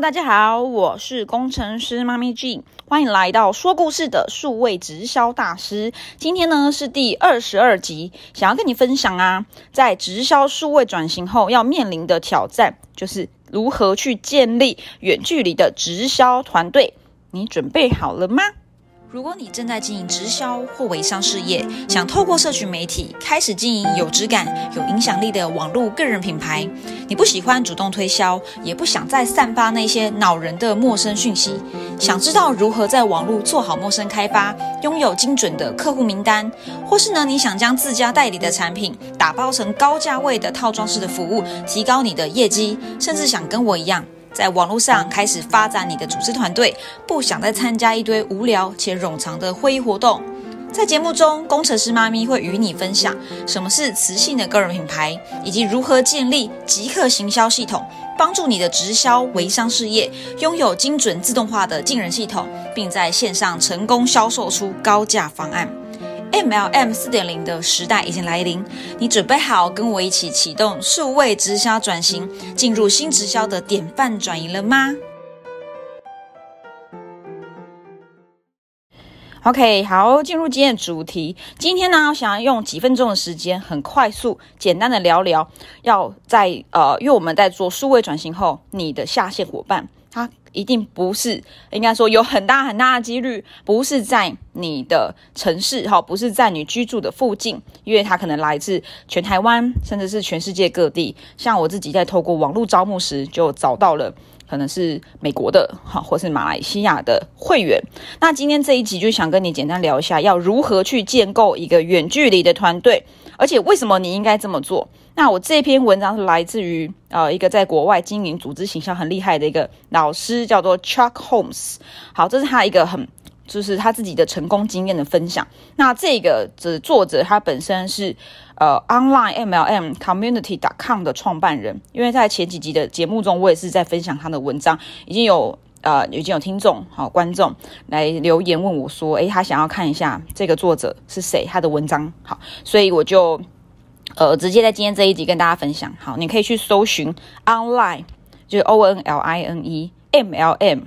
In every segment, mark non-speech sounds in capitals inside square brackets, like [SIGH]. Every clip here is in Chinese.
大家好，我是工程师妈咪 G，欢迎来到说故事的数位直销大师。今天呢是第二十二集，想要跟你分享啊，在直销数位转型后要面临的挑战，就是如何去建立远距离的直销团队。你准备好了吗？如果你正在经营直销或微商事业，想透过社群媒体开始经营有质感、有影响力的网络个人品牌，你不喜欢主动推销，也不想再散发那些恼人的陌生讯息，想知道如何在网络做好陌生开发，拥有精准的客户名单，或是呢你想将自家代理的产品打包成高价位的套装式的服务，提高你的业绩，甚至想跟我一样。在网络上开始发展你的组织团队，不想再参加一堆无聊且冗长的会议活动。在节目中，工程师妈咪会与你分享什么是磁性的个人品牌，以及如何建立即刻行销系统，帮助你的直销微商事业拥有精准自动化的进人系统，并在线上成功销售出高价方案。MLM 四点零的时代已经来临，你准备好跟我一起启动数位直销转型，进入新直销的典范转移了吗？OK，好，进入今天的主题。今天呢，我想要用几分钟的时间，很快速、简单的聊聊，要在呃，因为我们在做数位转型后，你的下线伙伴。它一定不是，应该说有很大很大的几率不是在你的城市哈，不是在你居住的附近，因为它可能来自全台湾，甚至是全世界各地。像我自己在透过网络招募时，就找到了可能是美国的哈，或是马来西亚的会员。那今天这一集就想跟你简单聊一下，要如何去建构一个远距离的团队，而且为什么你应该这么做。那我这篇文章是来自于呃一个在国外经营组织形象很厉害的一个老师，叫做 Chuck Holmes。好，这是他一个很就是他自己的成功经验的分享。那这个的作者他本身是呃 Online MLM Community dot com 的创办人。因为在前几集的节目中，我也是在分享他的文章，已经有呃已经有听众好观众来留言问我说，诶，他想要看一下这个作者是谁，他的文章好，所以我就。呃，直接在今天这一集跟大家分享。好，你可以去搜寻 online，就是 O N L I N E M L M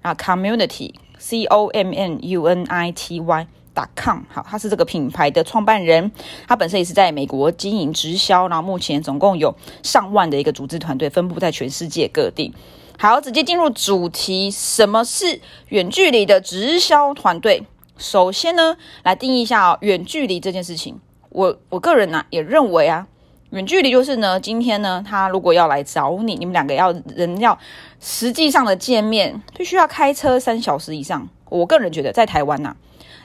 然后，community C O M N U N I T Y dot com。好，他是这个品牌的创办人，他本身也是在美国经营直销，然后目前总共有上万的一个组织团队，分布在全世界各地。好，直接进入主题，什么是远距离的直销团队？首先呢，来定义一下哦远距离这件事情。我我个人呢也认为啊，远距离就是呢，今天呢，他如果要来找你，你们两个要人要实际上的见面，必须要开车三小时以上。我个人觉得在台湾呐，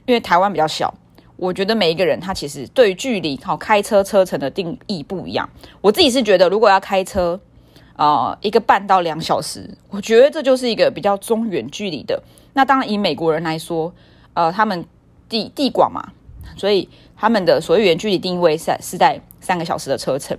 因为台湾比较小，我觉得每一个人他其实对距离好开车车程的定义不一样。我自己是觉得，如果要开车啊一个半到两小时，我觉得这就是一个比较中远距离的。那当然以美国人来说，呃，他们地地广嘛。所以他们的所谓远距离定位是是在三个小时的车程。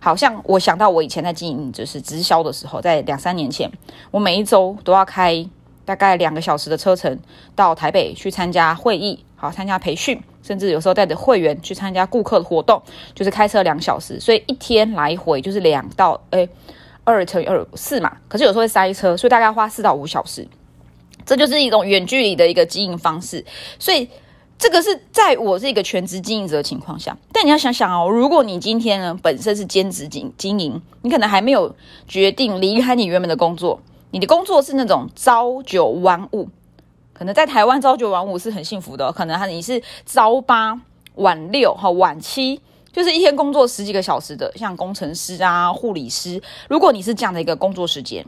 好像我想到我以前在经营就是直销的时候，在两三年前，我每一周都要开大概两个小时的车程到台北去参加会议，好参加培训，甚至有时候带着会员去参加顾客的活动，就是开车两小时，所以一天来回就是两到诶二乘以二四嘛。可是有时候会塞车，所以大概花四到五小时。这就是一种远距离的一个经营方式，所以。这个是在我是一个全职经营者的情况下，但你要想想哦，如果你今天呢本身是兼职经经营，你可能还没有决定离开你原本的工作，你的工作是那种朝九晚五，可能在台湾朝九晚五是很幸福的，可能你是朝八晚六哈晚七，就是一天工作十几个小时的，像工程师啊、护理师，如果你是这样的一个工作时间，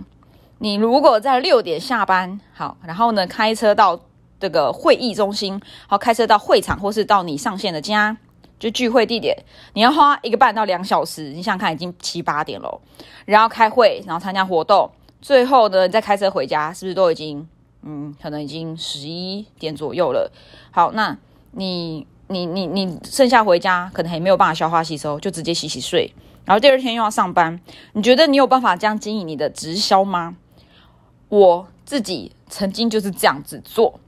你如果在六点下班好，然后呢开车到。这个会议中心，好开车到会场，或是到你上线的家，就聚会地点，你要花一个半到两小时。你想想看，已经七八点了，然后开会，然后参加活动，最后呢，你再开车回家，是不是都已经，嗯，可能已经十一点左右了？好，那你你你你剩下回家，可能还没有办法消化吸收，就直接洗洗睡，然后第二天又要上班。你觉得你有办法这样经营你的直销吗？我自己曾经就是这样子做。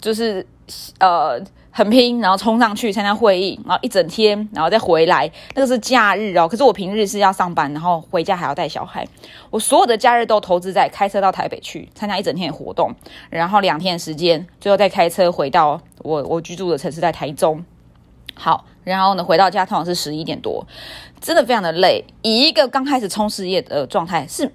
就是呃，很拼，然后冲上去参加会议，然后一整天，然后再回来，那个是假日哦。可是我平日是要上班，然后回家还要带小孩。我所有的假日都投资在开车到台北去参加一整天的活动，然后两天的时间，最后再开车回到我我居住的城市在台中。好，然后呢回到家通常是十一点多，真的非常的累。以一个刚开始冲事业的状态是。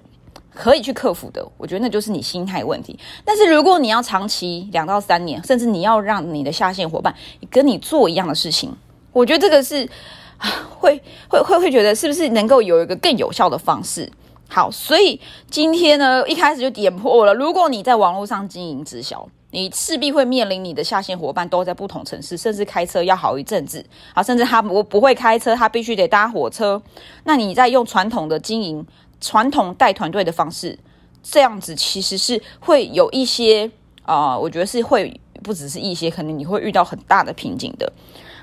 可以去克服的，我觉得那就是你心态问题。但是如果你要长期两到三年，甚至你要让你的下线伙伴跟你做一样的事情，我觉得这个是 [SIGHS] 会会会会觉得是不是能够有一个更有效的方式？好，所以今天呢一开始就点破了，如果你在网络上经营直销，你势必会面临你的下线伙伴都在不同城市，甚至开车要好一阵子，好，甚至他不不会开车，他必须得搭火车。那你在用传统的经营。传统带团队的方式，这样子其实是会有一些啊，我觉得是会不只是一些，可能你会遇到很大的瓶颈的。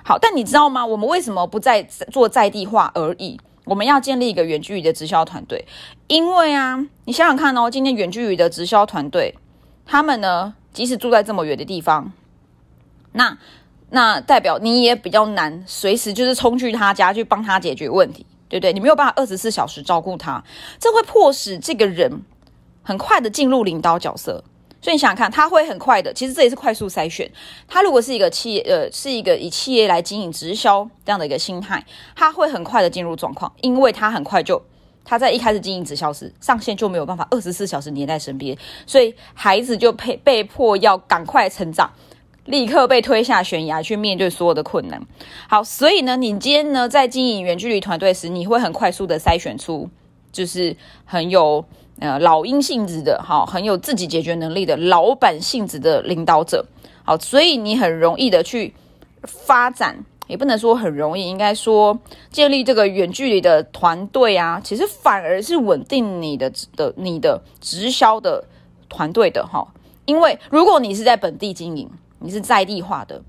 好，但你知道吗？我们为什么不在做在地化而已？我们要建立一个远距离的直销团队，因为啊，你想想看哦，今天远距离的直销团队，他们呢，即使住在这么远的地方，那那代表你也比较难，随时就是冲去他家去帮他解决问题。对不对？你没有办法二十四小时照顾他，这会迫使这个人很快的进入领导角色。所以你想想看，他会很快的，其实这也是快速筛选。他如果是一个企业，呃，是一个以企业来经营直销这样的一个心态，他会很快的进入状况，因为他很快就他在一开始经营直销时上线就没有办法二十四小时黏在身边，所以孩子就被被迫要赶快成长。立刻被推下悬崖去面对所有的困难。好，所以呢，你今天呢在经营远距离团队时，你会很快速的筛选出就是很有呃老鹰性质的，好，很有自己解决能力的老板性质的领导者。好，所以你很容易的去发展，也不能说很容易，应该说建立这个远距离的团队啊，其实反而是稳定你的的你的直销的团队的哈。因为如果你是在本地经营。你是在地化的，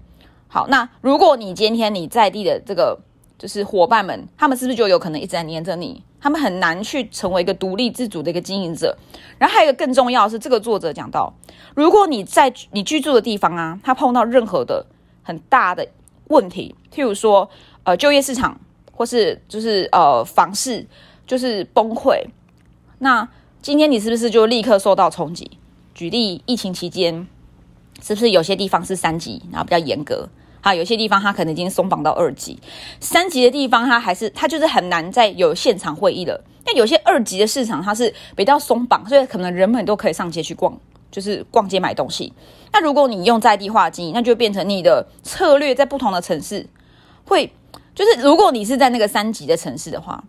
好，那如果你今天你在地的这个就是伙伴们，他们是不是就有可能一直在黏着你？他们很难去成为一个独立自主的一个经营者。然后还有一个更重要的是，这个作者讲到，如果你在你居住的地方啊，他碰到任何的很大的问题，譬如说呃就业市场或是就是呃房市就是崩溃，那今天你是不是就立刻受到冲击？举例，疫情期间。是不是有些地方是三级，然后比较严格？好，有些地方它可能已经松绑到二级。三级的地方，它还是它就是很难再有现场会议了。那有些二级的市场，它是比较松绑，所以可能人们都可以上街去逛，就是逛街买东西。那如果你用在地化经营，那就变成你的策略在不同的城市会，就是如果你是在那个三级的城市的话，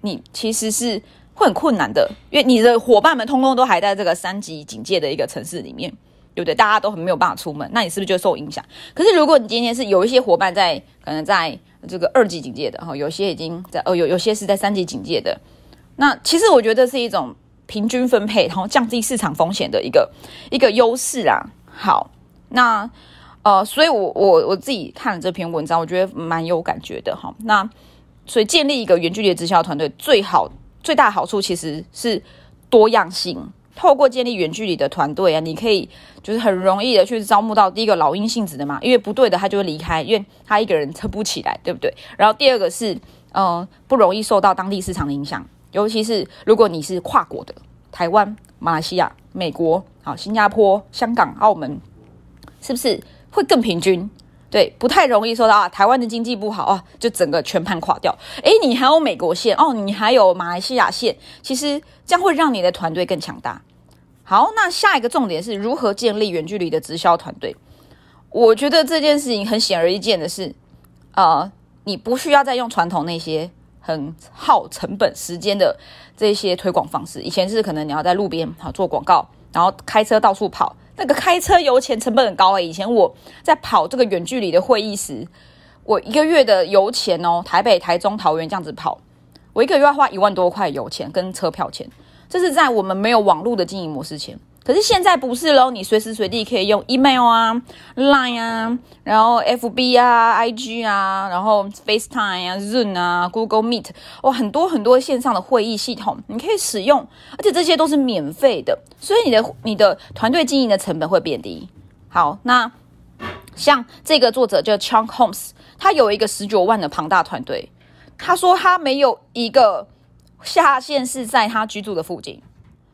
你其实是会很困难的，因为你的伙伴们通通都还在这个三级警戒的一个城市里面。对不对？大家都很没有办法出门，那你是不是就受影响？可是如果你今天是有一些伙伴在，可能在这个二级警戒的哈，有些已经在哦，有有些是在三级警戒的。那其实我觉得是一种平均分配，然后降低市场风险的一个一个优势啊。好，那呃，所以我我我自己看了这篇文章，我觉得蛮有感觉的哈。那所以建立一个远距离直销团队，最好最大的好处其实是多样性。透过建立远距离的团队啊，你可以就是很容易的去招募到第一个老鹰性质的嘛，因为不对的他就会离开，因为他一个人撑不起来，对不对？然后第二个是，嗯，不容易受到当地市场的影响，尤其是如果你是跨国的，台湾、马来西亚、美国、好新加坡、香港、澳门，是不是会更平均？对，不太容易受到啊。台湾的经济不好啊，就整个全盘垮掉。诶，你还有美国线哦，你还有马来西亚线，其实这样会让你的团队更强大。好，那下一个重点是如何建立远距离的直销团队。我觉得这件事情很显而易见的是，呃，你不需要再用传统那些很耗成本、时间的这些推广方式。以前是可能你要在路边好做广告，然后开车到处跑。那个开车油钱成本很高诶，以前我在跑这个远距离的会议时，我一个月的油钱哦，台北、台中、桃园这样子跑，我一个月要花一万多块油钱跟车票钱，这是在我们没有网络的经营模式前。可是现在不是喽，你随时随地可以用 email 啊、line 啊，然后 FB 啊、IG 啊，然后 FaceTime 啊、Zoom 啊、Google Meet，哇，很多很多线上的会议系统你可以使用，而且这些都是免费的，所以你的你的团队经营的成本会变低。好，那像这个作者叫 Chang Holmes，他有一个十九万的庞大团队。他说他没有一个下线是在他居住的附近，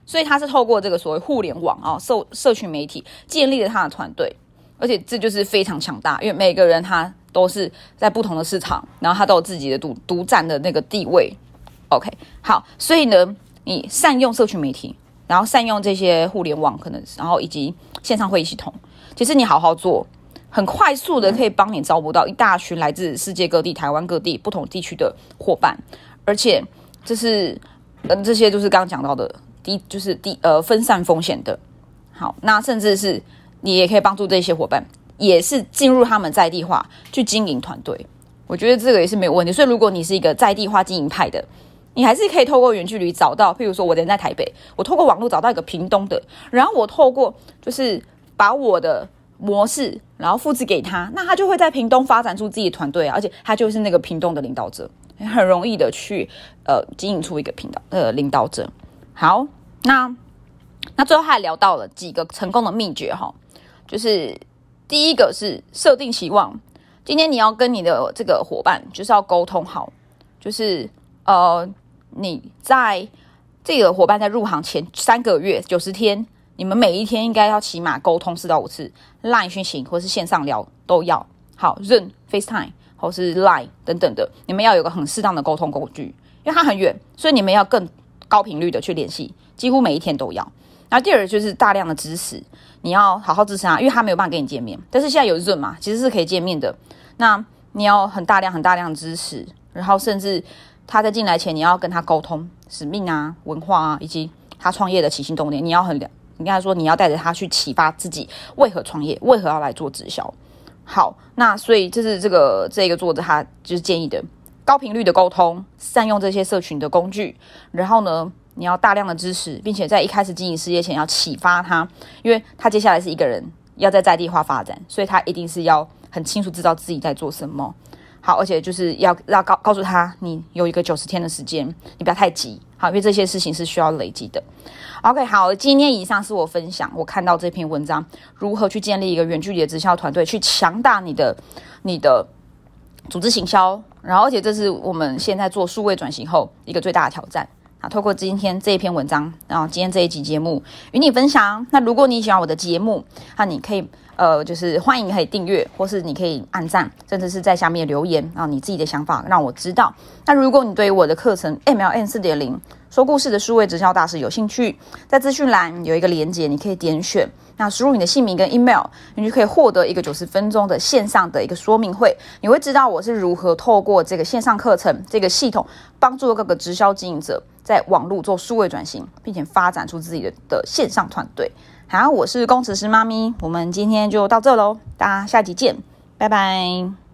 所以他是透过这个所谓互联网啊，社社群媒体建立了他的团队，而且这就是非常强大，因为每个人他都是在不同的市场，然后他都有自己的独独占的那个地位。OK，好，所以呢，你善用社群媒体，然后善用这些互联网，可能然后以及线上会议系统，其实你好好做。很快速的可以帮你招募到一大群来自世界各地、台湾各地不同地区的伙伴，而且这是嗯，这些就是刚刚讲到的低，就是低呃分散风险的。好，那甚至是你也可以帮助这些伙伴，也是进入他们在地化去经营团队。我觉得这个也是没有问题。所以如果你是一个在地化经营派的，你还是可以透过远距离找到，譬如说我人在台北，我透过网络找到一个屏东的，然后我透过就是把我的。模式，然后复制给他，那他就会在屏东发展出自己的团队，而且他就是那个屏东的领导者，很容易的去呃经营出一个频道呃领导者。好，那那最后还聊到了几个成功的秘诀哈，就是第一个是设定期望，今天你要跟你的这个伙伴就是要沟通好，就是呃你在这个伙伴在入行前三个月九十天。你们每一天应该要起码沟通四到五次，Line 讯息或是线上聊都要。好，认 FaceTime 或是 Line 等等的，你们要有个很适当的沟通工具，因为它很远，所以你们要更高频率的去联系，几乎每一天都要。那第二就是大量的支持，你要好好支持他，因为他没有办法跟你见面，但是现在有润嘛，其实是可以见面的。那你要很大量、很大量的支持，然后甚至他在进来前，你要跟他沟通使命啊、文化啊，以及他创业的起心动念，你要很了。你跟他说，你要带着他去启发自己为何创业，为何要来做直销。好，那所以这是这个这个作者他就是建议的高频率的沟通，善用这些社群的工具。然后呢，你要大量的支持，并且在一开始经营事业前要启发他，因为他接下来是一个人要在在地化发展，所以他一定是要很清楚知道自己在做什么。好，而且就是要要告告诉他，你有一个九十天的时间，你不要太急。好，因为这些事情是需要累积的。OK，好，今天以上是我分享我看到这篇文章，如何去建立一个远距离的直销团队，去强大你的你的组织行销。然后，而且这是我们现在做数位转型后一个最大的挑战。啊，透过今天这一篇文章，然后今天这一集节目与你分享。那如果你喜欢我的节目，那你可以呃，就是欢迎可以订阅，或是你可以按赞，甚至是在下面留言啊，你自己的想法让我知道。那如果你对于我的课程 MLN 四点零说故事的数位直销大师有兴趣，在资讯栏有一个连接，你可以点选。那输入你的姓名跟 email，你就可以获得一个九十分钟的线上的一个说明会。你会知道我是如何透过这个线上课程这个系统，帮助各个直销经营者在网络做数位转型，并且发展出自己的的线上团队。好，我是工程师妈咪，我们今天就到这喽，大家下集见，拜拜。